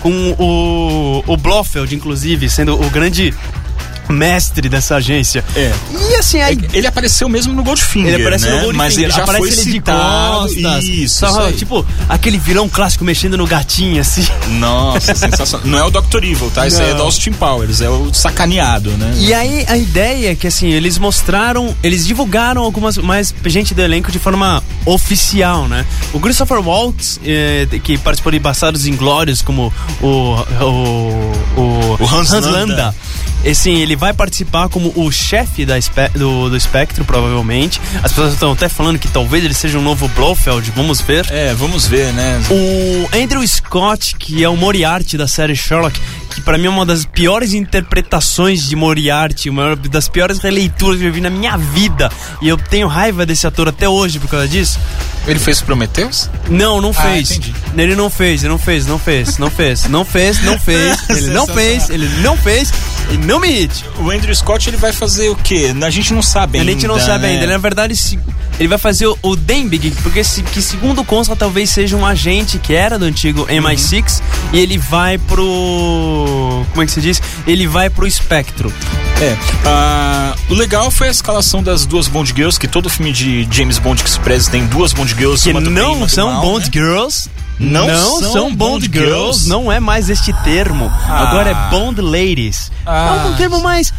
com o, o Blofeld, inclusive, sendo o grande mestre dessa agência. É. E assim, aí Ele apareceu mesmo no Goldfinger, ele aparece né? no Goldfinger, Mas ele já aparece foi ele de citado. costas. Isso, tipo, aquele vilão clássico mexendo no gatinho, assim. Nossa, (laughs) sensacional. Não é o Dr. Evil, tá? Isso aí é do. Austin Powers, é o sacaneado, né? E aí a ideia é que assim, eles mostraram, eles divulgaram algumas mais gente do elenco de forma oficial, né? O Christopher Waltz, eh, que participou de Bastardos Inglórios, como o, o, o, O Hans Landa. Assim, ele vai participar como o chefe da do, do Espectro, provavelmente. As pessoas estão até falando que talvez ele seja um novo Blofeld, vamos ver. É, vamos ver, né? O Andrew Scott, que é o Moriarty da série Sherlock, que pra mim é uma das piores interpretações de Moriarty, uma das piores releituras que eu vi na minha vida. E eu tenho raiva desse ator até hoje por causa disso. Ele fez Prometheus? Não, não Ah, fez. entendi. ele não fez, ele não fez, não fez, não fez, não fez, não fez, (laughs) ele não fez, ele não fez, e não me. O Andrew Scott, ele vai fazer o quê? A gente não sabe A ainda. gente não sabe né? ainda. Ele, na verdade, ele vai fazer o, Dembig, porque que segundo consta, talvez seja um agente que era do antigo MI6 e ele vai pro. Como é que se diz? Ele vai pro espectro. É. ah, o legal foi a escalação das duas Bond Girls, que todo filme de James Bond que se preze tem duas Bond Girls. Que não são mal, Bond né? Girls. Não Não, são são, Bond, Bond Girls. Girls. Não é mais este termo. Ah. Agora é Bond Ladies. Ah. É um termo mais,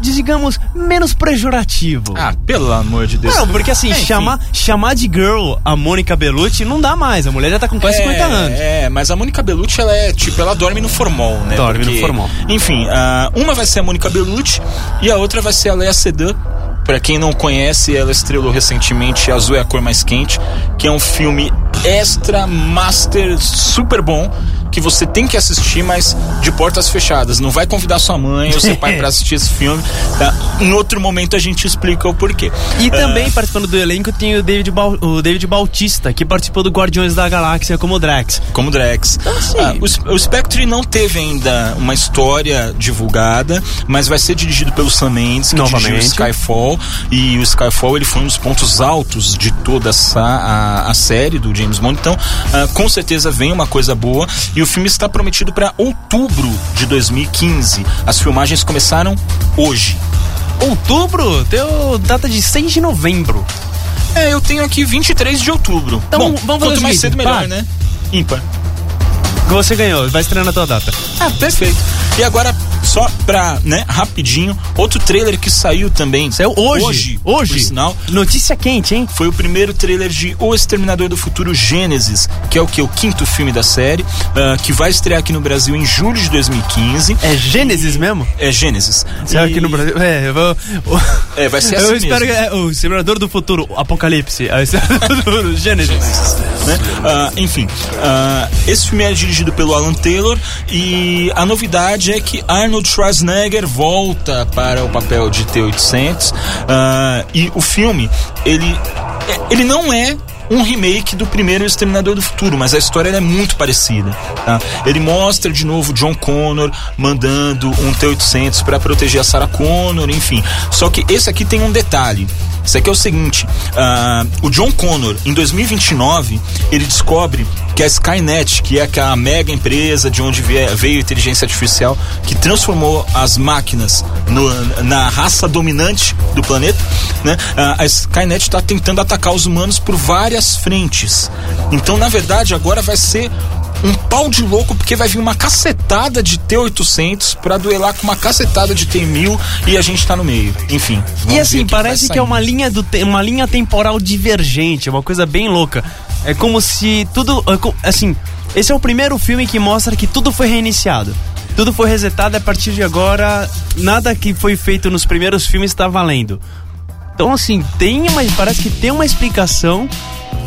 digamos, menos pejorativo. Ah, pelo amor de Deus. Não, porque assim, É, chamar, chamar de girl a Mônica Bellucci não dá mais. A mulher já tá com quase 50 anos. É, mas a Mônica Bellucci, ela é, tipo, ela dorme no formol, né? Dorme no formol. Enfim, ah, uma vai ser a Mônica Bellucci e a outra vai ser a Lea Sedan. Pra quem não conhece, ela estrelou recentemente Azul é a Cor Mais Quente, que é um filme extra, master, super bom, que você tem que assistir, mas de portas fechadas. Não vai convidar sua mãe ou seu pai (laughs) pra assistir esse filme. tá? Em outro momento a gente explica o porquê. E também participando do elenco tem o David, Bau- o David Bautista, que participou do Guardiões da Galáxia como Drax. Como Drex. assim- Ah, o, o Spectre não teve ainda uma história divulgada, mas vai ser dirigido pelo Sam Mendes, que Novamente. dirigiu Skyfall. E o Skyfall ele foi um dos pontos altos de toda essa, a, a série do James Bond. Então, ah, com certeza vem uma coisa boa. E o filme está prometido para outubro de 2015. As filmagens começaram hoje. Outubro? Teu data de 6 de novembro. É, eu tenho aqui 23 de outubro. Então, Bom, vamos fazer quanto mais cedo, melhor, né? Ímpar. Você ganhou, vai estrear na tua data. Ah, perfeito. E agora, só pra, né, rapidinho, outro trailer que saiu também. Saiu hoje. Hoje. Hoje. Sinal. Notícia quente, hein? Foi o primeiro trailer de O Exterminador do Futuro Gênesis, que é o que? O quinto filme da série, ah, que vai estrear aqui no Brasil em julho de 2015. É Gênesis mesmo? É Gênesis. Será E- que no Brasil? É, eu vou. (laughs) É, vai ser eu assim espero mesmo. que. É, o Simulador do Futuro, Apocalipse. É o Simulador do Futuro, (laughs) Gênesis. né? Ah, enfim, ah, esse filme é dirigido pelo Alan Taylor e a novidade é que Arnold Schwarzenegger volta para o papel de T-800 ah, e o filme, ele, é- ele não é um remake do primeiro Exterminador do Futuro, mas a história é muito parecida. tá? Ele mostra de novo John Connor mandando um T-800 para proteger a Sarah Connor, enfim. Só que esse aqui tem um detalhe. Isso aqui é o seguinte: ah, o John Connor, em 2029, ele descobre que a Skynet, que é aquela mega empresa de onde veio a inteligência artificial, que transformou as máquinas no- na raça dominante do planeta, né? Ah, a Skynet está tentando atacar os humanos por várias frentes. Então, na verdade, agora vai ser um pau de louco, porque vai vir uma cacetada de T-800 pra duelar com uma cacetada de T-1000 e a gente tá no meio. Enfim. E assim, que parece que sair. é uma linha, do uma linha temporal divergente, é uma coisa bem louca. É como se tudo. é Assim, esse é o primeiro filme que mostra que tudo foi reiniciado. Tudo foi resetado a partir de agora, nada que foi feito nos primeiros filmes está valendo. Então, assim, tem uma, parece que tem uma explicação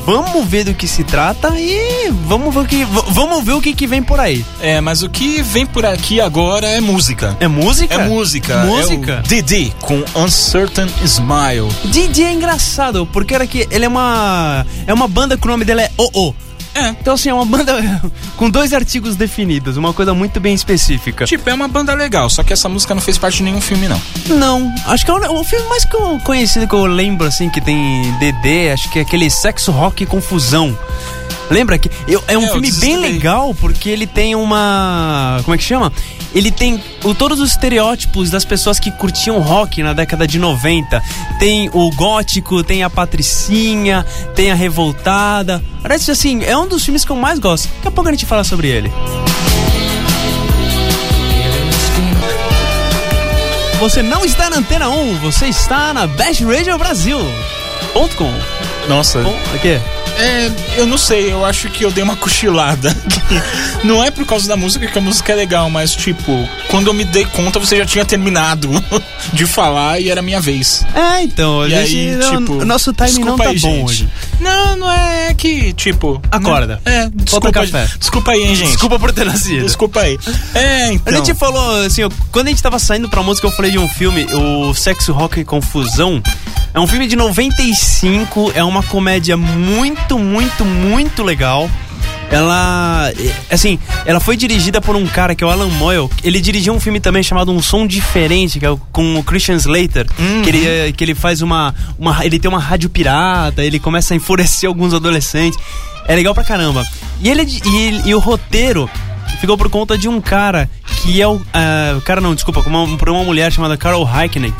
vamos ver do que se trata e vamos ver o que, vamos ver o que, que vem por aí. É, mas o que vem por aqui agora é música. É música? É música. Música? É o Didi com Uncertain Smile. Didi é engraçado, porque era que ele é uma é uma banda que o nome dela é OO. É. Então, assim, é uma banda (laughs) com dois artigos definidos, uma coisa muito bem específica. Tipo, é uma banda legal, só que essa música não fez parte de nenhum filme, não. Não, acho que é o, o filme mais conhecido que eu lembro, assim, que tem DD, acho que é aquele Sexo, Rock e Confusão. Lembra que eu, é um é, filme bem legal porque ele tem uma. Como é que chama? Ele tem o, todos os estereótipos das pessoas que curtiam rock na década de 90. Tem o gótico, tem a patricinha, tem a revoltada. Parece assim, é um dos filmes que eu mais gosto. Daqui a pouco a gente fala sobre ele. Você não está na Antena 1, você está na Best Nossa. Bom, aqui. É, eu não sei, eu acho que eu dei uma (laughs) cochilada. não é por causa da música que a música é legal, mas tipo, quando eu me dei conta, você já tinha terminado (laughs) de falar e era minha vez. É, então, a e gente, aí, não, tipo, nosso timing não tá aí, bom gente. hoje. Não, não é que, tipo. Acorda. Não, é, desculpa, café. Desculpa aí, hein, gente. Desculpa por ter nascido. Desculpa aí. É, então. A gente falou, assim, quando a gente tava saindo pra música, eu falei de um filme, o Sexo, Rock e Confusão. É um filme de 95, é uma comédia muito, muito, muito legal. Ela, assim, ela foi dirigida por um cara que é o Alan Moyle. Ele dirigiu um filme também chamado Um Som Diferente, que é com o Christian Slater, uhum. que, ele, que ele faz uma, uma, ele tem uma rádio pirata, ele começa a enfurecer (laughs) alguns adolescentes. É legal pra caramba. E ele e, e o roteiro ficou por conta de um cara que é o, uh, cara não, desculpa, uma, por uma mulher chamada Carol Heikkinen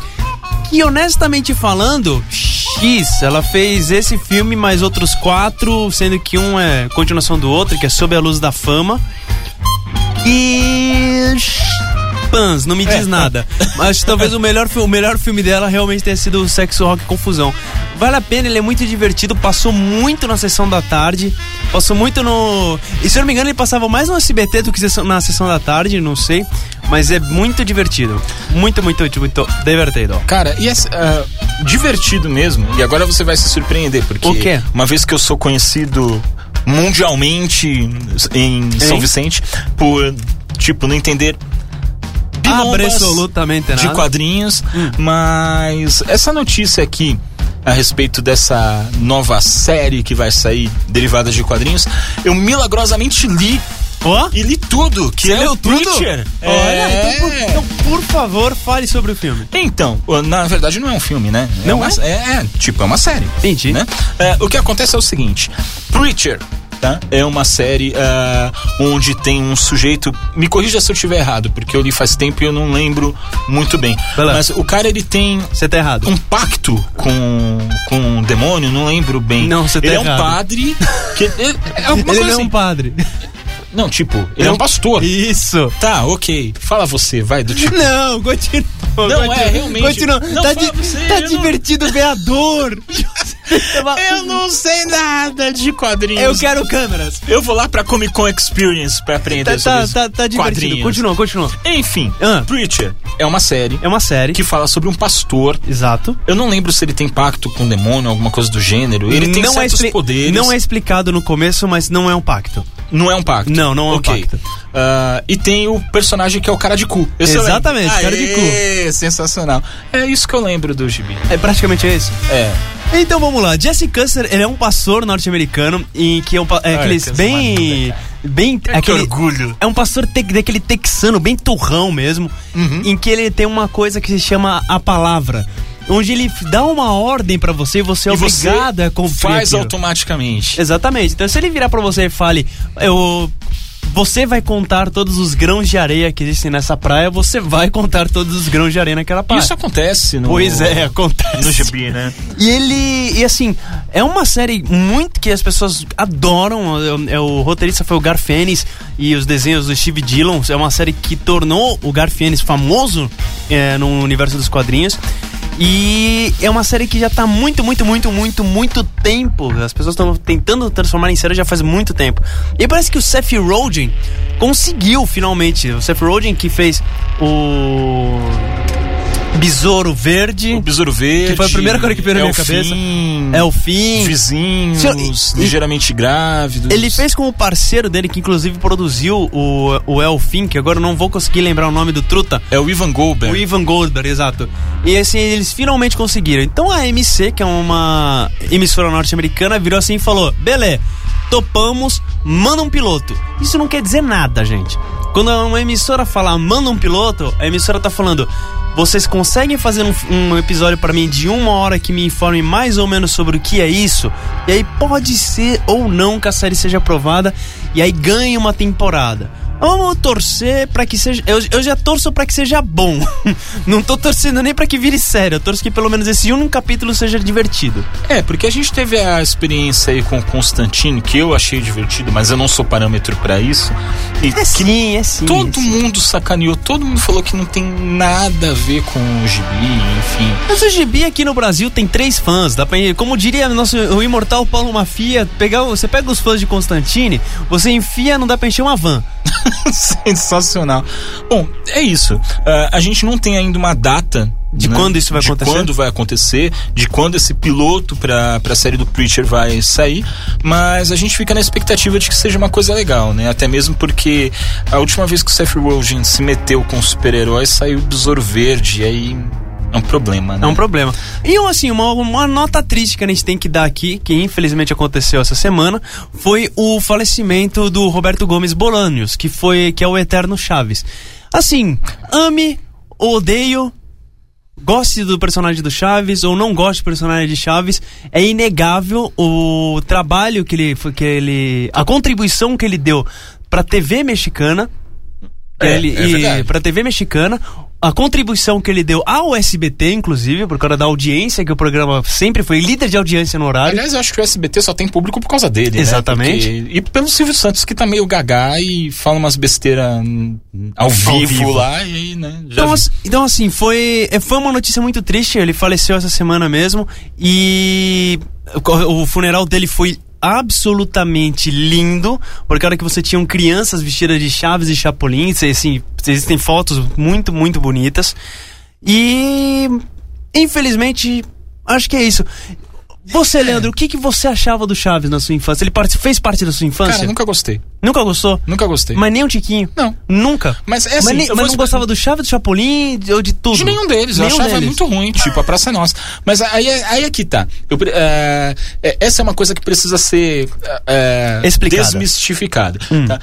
que honestamente falando, X, ela fez esse filme mais outros quatro, sendo que um é continuação do outro, que é Sob a Luz da Fama. E Pans, não me diz é. nada. Mas talvez o melhor, o melhor filme dela realmente tenha sido o Sexo Rock Confusão. Vale a pena, ele é muito divertido, passou muito na sessão da tarde, passou muito no. E se eu não me engano, ele passava mais no SBT do que na sessão da tarde, não sei. Mas é muito divertido. Muito, muito, muito, muito divertido. Cara, e é uh, divertido mesmo. E agora você vai se surpreender, porque o quê? uma vez que eu sou conhecido mundialmente em São? Vicente por, tipo, não entender absolutamente nada. de quadrinhos, hum. mas essa notícia aqui a respeito dessa nova série que vai sair derivada de quadrinhos, eu milagrosamente li Oh? E li tudo, que Você é leu o tudo? Preacher. Olha, é... então, por, então, por favor, fale sobre o filme. Então, na verdade não é um filme, né? É não uma, é? é? tipo, é uma série. Entendi. Né? É, o que acontece é o seguinte, Preacher Tá? É uma série uh, onde tem um sujeito. Me corrija se eu estiver errado, porque eu li faz tempo e eu não lembro muito bem. Mas o cara ele tem. Você tá errado. Um pacto com, com um demônio, não lembro bem. Não, você tá ele errado. é um padre. Que, (laughs) ele, é ele não é um padre. Não, tipo, ele é um pastor. Isso. Tá, ok. Fala você, vai, do tipo. Não, continua. Não, continua, é, realmente. Continua. Não, tá, di você, tá divertido não... ver a dor. (laughs) eu não sei nada de quadrinhos. Eu quero câmeras. Eu vou lá pra Comic Con Experience pra aprender tá, sobre tá, tá, tá divertido. quadrinhos. Continua, continua. Enfim, ah. Preacher é uma série. É uma série. Que fala sobre um pastor. Exato. Eu não lembro se ele tem pacto com o demônio, alguma coisa do gênero. Ele tem não é certos é poderes. Não é explicado no começo, mas não é um pacto. Não é um pacto. Não, não é okay. um pacto. Uh, e tem o personagem que é o cara de cu. Exatamente, Aê, cara de cu. Sensacional. É isso que eu lembro do gibi. É praticamente isso? É. Então vamos lá. Jesse Custer, ele é um pastor norte-americano em que é, um, é aqueles bem bem que aquele orgulho. É um pastor te, daquele texano, bem turrão mesmo, uhum. em que ele tem uma coisa que se chama a palavra onde ele dá uma ordem para você você é e obrigado você a cumprir. Faz aquilo. automaticamente. Exatamente. Então se ele virar para você e fale, eu você vai contar todos os grãos de areia que existem nessa praia, você vai contar todos os grãos de areia naquela praia. Isso acontece no Pois é, acontece. No gibi, né? E ele, e assim, é uma série muito que as pessoas adoram. É, é o roteirista foi o Garfienes e os desenhos do Steve Dillon. É uma série que tornou o Garfienes famoso é, no universo dos quadrinhos. E é uma série que já tá muito, muito, muito, muito, muito tempo. As pessoas estão tentando transformar em série já faz muito tempo. E parece que o Seth Rogen conseguiu finalmente. O Seth Rogen que fez o Besouro Verde. O Besouro Verde. Que foi a primeira coisa que veio na minha cabeça. É o fim. Vizinhos, Senhor, ligeiramente grávidos. Ele fez com o parceiro dele, que inclusive produziu o, o Elfim, que agora eu não vou conseguir lembrar o nome do truta. É o Ivan Goldberg. O Ivan Goldberg, exato. E assim, eles finalmente conseguiram. Então a MC, que é uma emissora norte-americana, virou assim e falou: Beleza, topamos, manda um piloto. Isso não quer dizer nada, gente. Quando uma emissora fala manda um piloto, a emissora tá falando vocês conseguem fazer um, um episódio para mim de uma hora que me informe mais ou menos sobre o que é isso? E aí pode ser ou não que a série seja aprovada e aí ganhe uma temporada. Vamos torcer para que seja. Eu, eu já torço para que seja bom. (laughs) Não tô torcendo nem para que vire sério. Eu torço que pelo menos esse um capítulo seja divertido. É, porque a gente teve a experiência aí com Constantine, que eu achei divertido, mas eu não sou parâmetro para isso. E é sim, é sim. Todo é sim. mundo sacaneou, todo mundo falou que não tem nada a ver com o gibi, enfim. Mas o gibi aqui no Brasil tem três fãs. Dá pra, como diria nosso, o imortal Paulo Mafia, pegar, você pega os fãs de Constantine, você enfia, não dá pra encher uma van. (laughs) Sensacional. Bom, é isso. Uh, a gente não tem ainda uma data de né? quando isso vai de acontecer? quando vai acontecer, de quando esse piloto para a série do Preacher vai sair, mas a gente fica na expectativa de que seja uma coisa legal, né? Até mesmo porque a última vez que o Seth Rogen se meteu com super-heróis saiu Besouro Verde, e aí é um problema, né? É um problema. E assim, uma, uma nota triste que a gente tem que dar aqui, que infelizmente aconteceu essa semana, foi o falecimento do Roberto Gomes Bolanios, que foi que é o eterno Chaves. Assim, ame, odeio, goste do personagem do Chaves ou não goste do personagem de Chaves, é inegável o trabalho que ele, que ele a contribuição que ele deu para TV mexicana. É, ele, é e para TV mexicana, a contribuição que ele deu ao SBT, inclusive, por causa da audiência, que o programa sempre foi líder de audiência no horário. Aliás, eu acho que o SBT só tem público por causa dele, Exatamente. Né? Porque... E pelo Silvio Santos, que tá meio gagá e fala umas besteiras ao vivo, ao vivo lá, e né? Então, assim, então, assim, foi, foi uma notícia muito triste, ele faleceu essa semana mesmo, e o funeral dele foi absolutamente lindo, porque a hora que você tinha crianças vestidas de chaves e chapulins, assim, existem fotos muito, muito bonitas. E infelizmente, acho que é isso. Você, Leandro, o que, que você achava do Chaves na sua infância? Ele part... fez parte da sua infância? Cara, nunca gostei. Nunca gostou? Nunca gostei. Mas nem um tiquinho? Não. Nunca? Mas é assim, Mas, mas não gostava do Chaves, do Chapolin ou de tudo? De nenhum deles. Nenhum eu achava deles. muito ruim, tipo, a Praça é Nossa. Mas aí, aí aqui tá. Eu, é, essa é uma coisa que precisa ser é, desmistificada. Hum. Tá?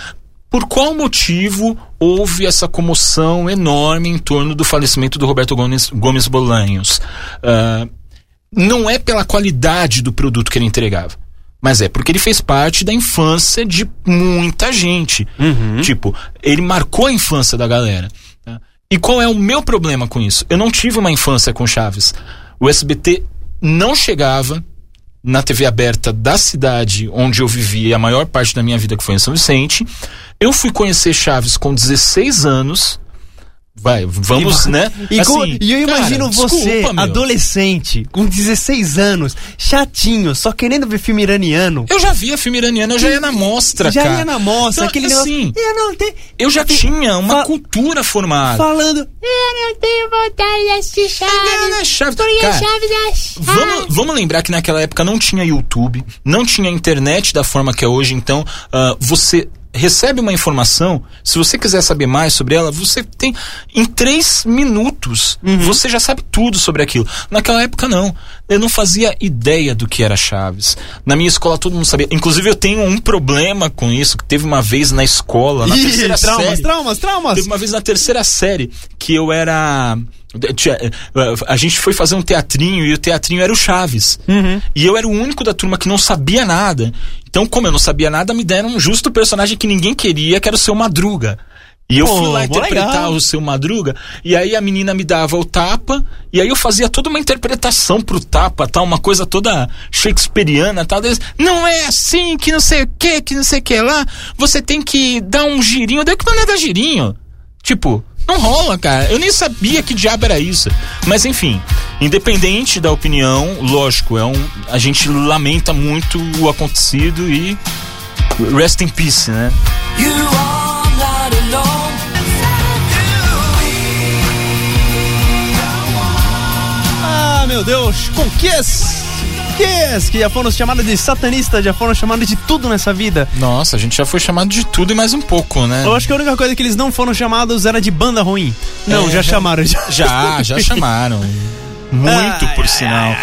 Por qual motivo houve essa comoção enorme em torno do falecimento do Roberto Gomes, Gomes Bolanhos? Uh, não é pela qualidade do produto que ele entregava. Mas é porque ele fez parte da infância de muita gente. Uhum. Tipo, ele marcou a infância da galera. Tá? E qual é o meu problema com isso? Eu não tive uma infância com Chaves. O SBT não chegava na TV aberta da cidade onde eu vivi a maior parte da minha vida, que foi em São Vicente. Eu fui conhecer Chaves com 16 anos. Vai, vamos, e, né? E, assim, e eu imagino cara, você, desculpa, adolescente, com 16 anos, chatinho, só querendo ver filme iraniano. Eu já via filme iraniano, eu já ia na mostra, já cara. Já ia na mostra, então, aquele assim, negócio, eu não tenho, eu já tinha uma cultura formada. Falando, eu não tenho vontade de assistir Chaves. Chaves. Cara, Chaves é Chaves. Vamos, vamos lembrar que naquela época não tinha YouTube, não tinha internet da forma que é hoje, então uh, você recebe uma informação, se você quiser saber mais sobre ela, você tem em três minutos, uhum. você já sabe tudo sobre aquilo. Naquela época não, eu não fazia ideia do que era Chaves. Na minha escola todo mundo sabia. Inclusive eu tenho um problema com isso, que teve uma vez na escola, na Ih, terceira traumas, série. Traumas, traumas, Teve uma vez na terceira série que eu era a gente foi fazer um teatrinho e o teatrinho era o Chaves. Uhum. E eu era o único da turma que não sabia nada. Então, como eu não sabia nada, me deram um justo personagem que ninguém queria, que era o seu Madruga. E eu Pô, fui lá interpretar legal. o seu Madruga, e aí a menina me dava o tapa, e aí eu fazia toda uma interpretação pro tapa, tal, uma coisa toda shakespeariana, tal. Deles, não é assim, que não sei o que, que não sei o que lá, você tem que dar um girinho. Daí que não é dar girinho. Tipo, não rola, cara. Eu nem sabia que diabo era isso. Mas enfim, independente da opinião, lógico, é um, a gente lamenta muito o acontecido e rest in peace, né? You are not alone. Deus, com Kiss! Kiss, que já foram chamados de satanista, já foram chamados de tudo nessa vida. Nossa, a gente já foi chamado de tudo e mais um pouco, né? Eu acho que a única coisa que eles não foram chamados era de banda ruim. Não, É, já já- chamaram. Já, Já, já chamaram. Muito, por sinal.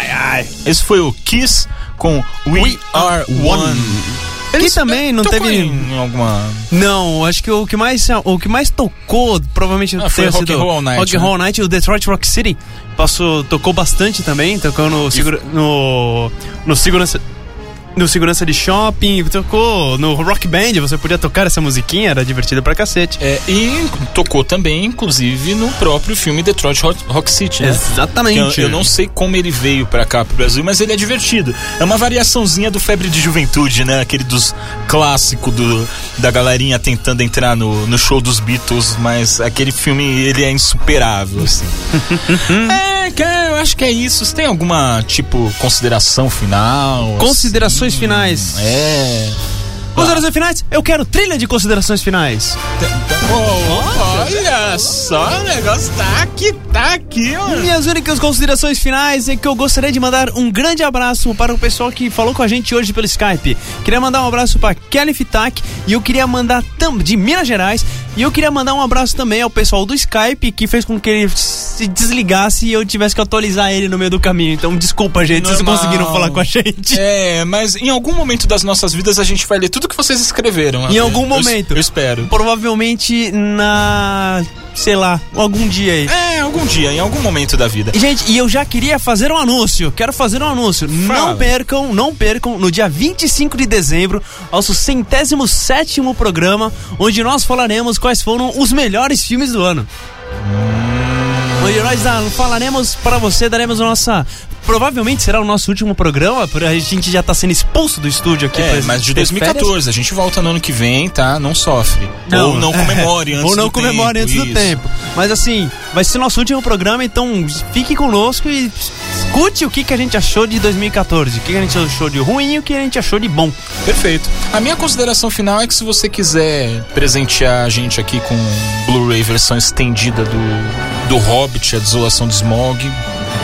Esse foi o Kiss com We, Are One. Que Eles também não teve. em alguma. Não, acho que o que mais, o que mais tocou, provavelmente Ah, foi Rock Roll Night, Rock né? Roll Night, o Detroit Rock City. Passou, tocou bastante também, tocou no, segura, no, no segurança. No segurança de shopping, tocou no Rock Band, você podia tocar essa musiquinha, era divertido pra cacete. É, e tocou também, inclusive, no próprio filme Detroit Rock, City, né? Exatamente. Eu, eu não sei como ele veio pra cá, pro Brasil, mas ele é divertido. É uma variaçãozinha do Febre de Juventude, né? Aquele dos clássicos do, da galerinha tentando entrar no, no show dos Beatles, mas aquele filme, ele é insuperável, assim. (laughs) é, cara, eu acho que é isso. Você tem alguma, tipo, consideração final? Considerações assim? finais. É... Considerações finais? Eu quero trilha de considerações finais. Oh, olha só, o negócio tá aqui, tá aqui. Minhas únicas considerações finais é que eu gostaria de mandar um grande abraço para o pessoal que falou com a gente hoje pelo Skype. Queria mandar um abraço para Kelly Fitac e eu queria mandar tam- de Minas Gerais e eu queria mandar um abraço também ao pessoal do Skype que fez com que ele se desligasse e eu tivesse que atualizar ele no meio do caminho. Então desculpa, gente, vocês Normal. conseguiram falar com a gente. É, mas em algum momento das nossas vidas a gente vai ler tudo que vocês escreveram. Em Eu- algum eu- momento. Eu, espero. Provavelmente na, sei lá, algum dia aí. É, algum dia, em algum momento da vida. Gente, e eu já queria fazer um anúncio. Quero fazer um anúncio. Fala. Não percam, não percam, no dia 25 de dezembro, nosso centésimo sétimo programa, onde nós falaremos quais foram os melhores filmes do ano. Onde nós falaremos para você, daremos a nossa. Provavelmente será o nosso último programa, porque a gente já tá sendo expulso do estúdio aqui. É, mas de ter 2014, a gente volta no ano que vem, tá? Não sofre. Ou não comemore antes Ou não do comemore tempo, antes do isso. tempo. Mas assim, vai ser nosso último programa, então fique conosco e escute o que, que a gente achou de 2014. O que, que a gente achou de ruim e o que a gente achou de bom. Perfeito. A minha consideração final é que se você quiser presentear a gente aqui com Blu-ray versão estendida do, do Hobbit, a desolação de Smog,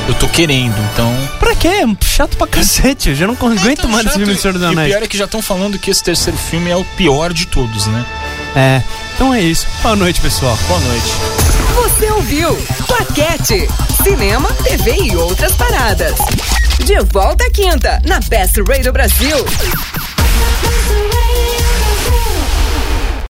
eu tô querendo, então. Pra quê? É Chato pra cacete. Eu já não aguento Então, mais esse filme do Senhor dos E o Anéis. pior é que já estão falando que esse terceiro filme é o pior de todos, né? É. Então é isso. Boa noite, pessoal. Boa noite. Você ouviu Claquete, cinema, TV e outras paradas. De volta à quinta, na Best Radio Brasil.